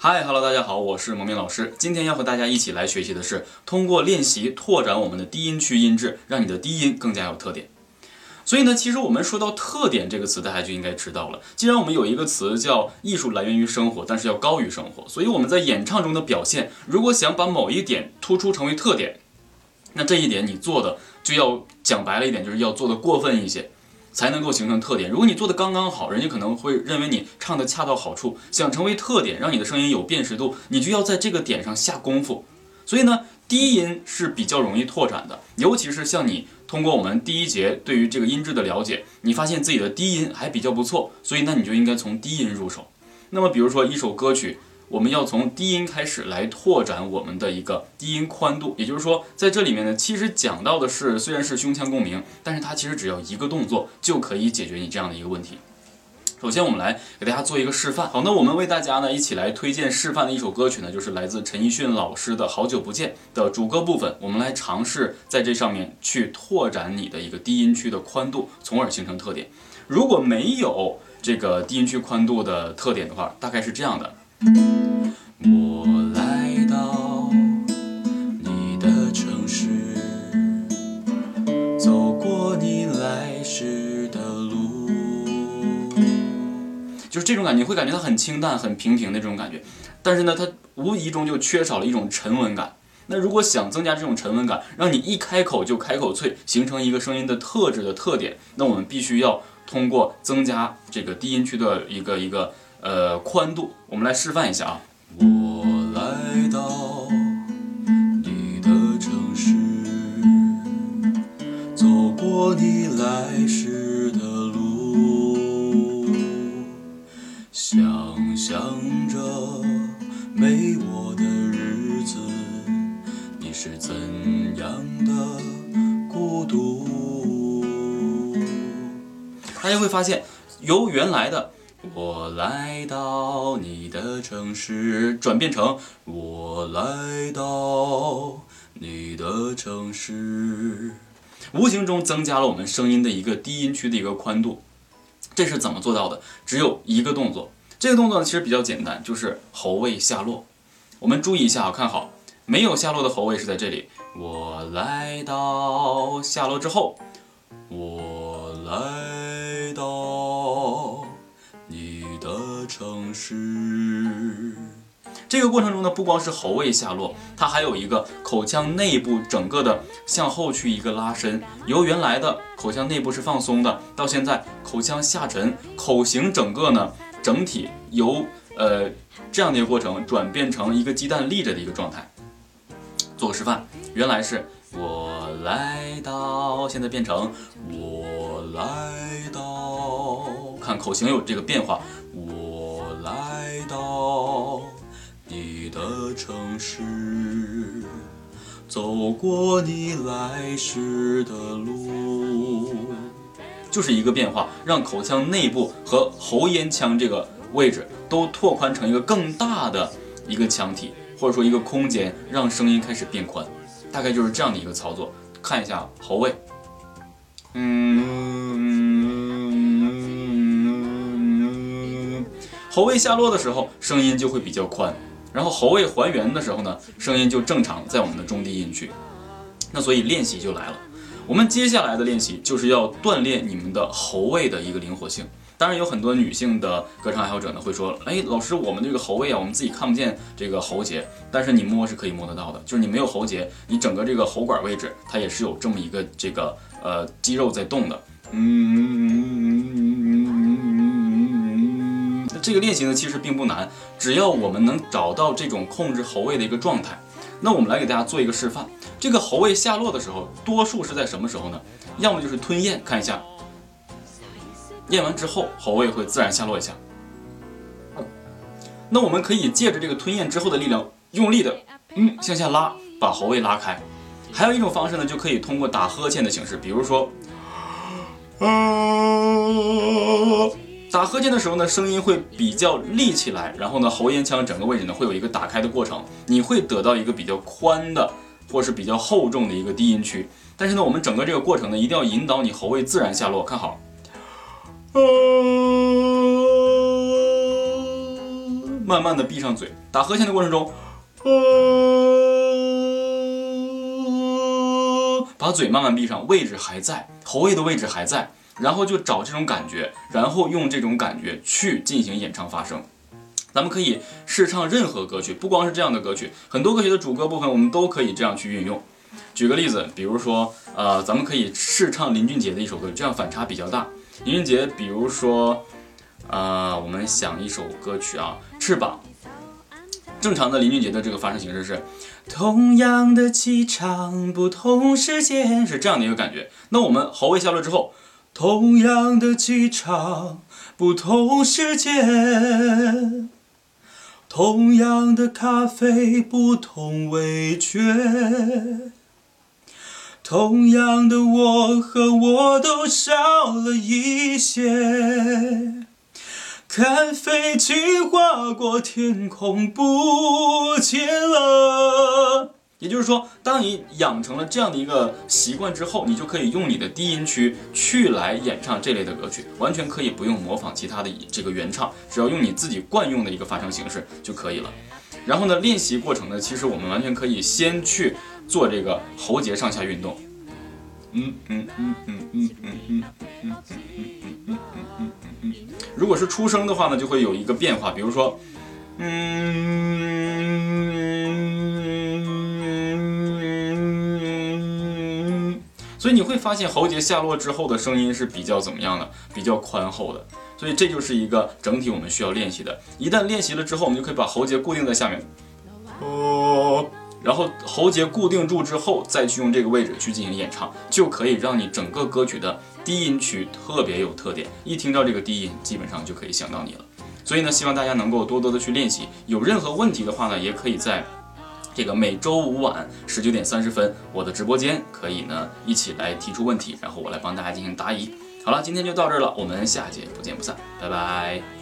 嗨，Hello，大家好，我是蒙面老师。今天要和大家一起来学习的是，通过练习拓展我们的低音区音质，让你的低音更加有特点。所以呢，其实我们说到“特点”这个词，大家就应该知道了。既然我们有一个词叫“艺术来源于生活”，但是要高于生活，所以我们在演唱中的表现，如果想把某一点突出成为特点，那这一点你做的就要讲白了一点，就是要做的过分一些。才能够形成特点。如果你做的刚刚好，人家可能会认为你唱的恰到好处。想成为特点，让你的声音有辨识度，你就要在这个点上下功夫。所以呢，低音是比较容易拓展的，尤其是像你通过我们第一节对于这个音质的了解，你发现自己的低音还比较不错，所以那你就应该从低音入手。那么，比如说一首歌曲。我们要从低音开始来拓展我们的一个低音宽度，也就是说，在这里面呢，其实讲到的是虽然是胸腔共鸣，但是它其实只要一个动作就可以解决你这样的一个问题。首先，我们来给大家做一个示范。好，那我们为大家呢一起来推荐示范的一首歌曲呢，就是来自陈奕迅老师的《好久不见》的主歌部分。我们来尝试在这上面去拓展你的一个低音区的宽度，从而形成特点。如果没有这个低音区宽度的特点的话，大概是这样的。我来到你的城市，走过你来时的路，就是这种感觉，会感觉它很清淡、很平平的这种感觉。但是呢，它无疑中就缺少了一种沉稳感。那如果想增加这种沉稳感，让你一开口就开口脆，形成一个声音的特质的特点，那我们必须要通过增加这个低音区的一个一个。呃，宽度，我们来示范一下啊。我来到你的城市，走过你来时的路，想象着没我的日子，你是怎样的孤独？大家会发现，由原来的。我来到你的城市，转变成我来到你的城市，无形中增加了我们声音的一个低音区的一个宽度。这是怎么做到的？只有一个动作，这个动作呢其实比较简单，就是喉位下落。我们注意一下，看好，没有下落的喉位是在这里。我来到下落之后，我来到。城市，这个过程中呢，不光是喉位下落，它还有一个口腔内部整个的向后去一个拉伸，由原来的口腔内部是放松的，到现在口腔下沉，口型整个呢整体由呃这样的一个过程转变成一个鸡蛋立着的一个状态。做个示范，原来是我来到，现在变成我来到，看口型有这个变化，城市，走过你来时的路，就是一个变化，让口腔内部和喉咽腔这个位置都拓宽成一个更大的一个腔体，或者说一个空间，让声音开始变宽，大概就是这样的一个操作。看一下喉位，嗯。喉位下落的时候，声音就会比较宽；然后喉位还原的时候呢，声音就正常在我们的中低音区。那所以练习就来了，我们接下来的练习就是要锻炼你们的喉位的一个灵活性。当然，有很多女性的歌唱爱好者呢会说：“哎，老师，我们这个喉位啊，我们自己看不见这个喉结，但是你摸是可以摸得到的。就是你没有喉结，你整个这个喉管位置它也是有这么一个这个呃肌肉在动的。”嗯。这个练习呢，其实并不难，只要我们能找到这种控制喉位的一个状态。那我们来给大家做一个示范。这个喉位下落的时候，多数是在什么时候呢？要么就是吞咽，看一下，咽完之后喉位会自然下落一下。那我们可以借着这个吞咽之后的力量，用力的嗯向下拉，把喉位拉开。还有一种方式呢，就可以通过打呵欠的形式，比如说，啊。打呵欠的时候呢，声音会比较立起来，然后呢，喉咽腔整个位置呢会有一个打开的过程，你会得到一个比较宽的，或是比较厚重的一个低音区。但是呢，我们整个这个过程呢，一定要引导你喉位自然下落，看好。慢慢的闭上嘴，打和弦的过程中，把嘴慢慢闭上，位置还在，喉位的位置还在，然后就找这种感觉，然后用这种感觉去进行演唱发声。咱们可以试唱任何歌曲，不光是这样的歌曲，很多歌曲的主歌部分我们都可以这样去运用。举个例子，比如说，呃，咱们可以试唱林俊杰的一首歌，这样反差比较大。林俊杰，比如说，呃，我们想一首歌曲啊，《翅膀》。正常的林俊杰的这个发声形式是，同样的气场，不同时间，是这样的一个感觉。那我们喉位下落之后，同样的机场，不同时间。同样的咖啡，不同味觉。同样的我和我都少了一些。看飞机划过天空，不见了。也就是说，当你养成了这样的一个习惯之后，你就可以用你的低音区去来演唱这类的歌曲，完全可以不用模仿其他的这个原唱，只要用你自己惯用的一个发声形式就可以了。然后呢，练习过程呢，其实我们完全可以先去做这个喉结上下运动。嗯嗯嗯嗯嗯嗯嗯嗯嗯嗯嗯嗯嗯。如果是出声的话呢，就会有一个变化，比如说，嗯，所以你会发现喉结下落之后的声音是比较怎么样的，比较宽厚的。所以这就是一个整体我们需要练习的。一旦练习了之后，我们就可以把喉结固定在下面，哦，然后喉结固定住之后，再去用这个位置去进行演唱，就可以让你整个歌曲的。低音区特别有特点，一听到这个低音，基本上就可以想到你了。所以呢，希望大家能够多多的去练习。有任何问题的话呢，也可以在这个每周五晚十九点三十分，我的直播间可以呢一起来提出问题，然后我来帮大家进行答疑。好了，今天就到这儿了，我们下节不见不散，拜拜。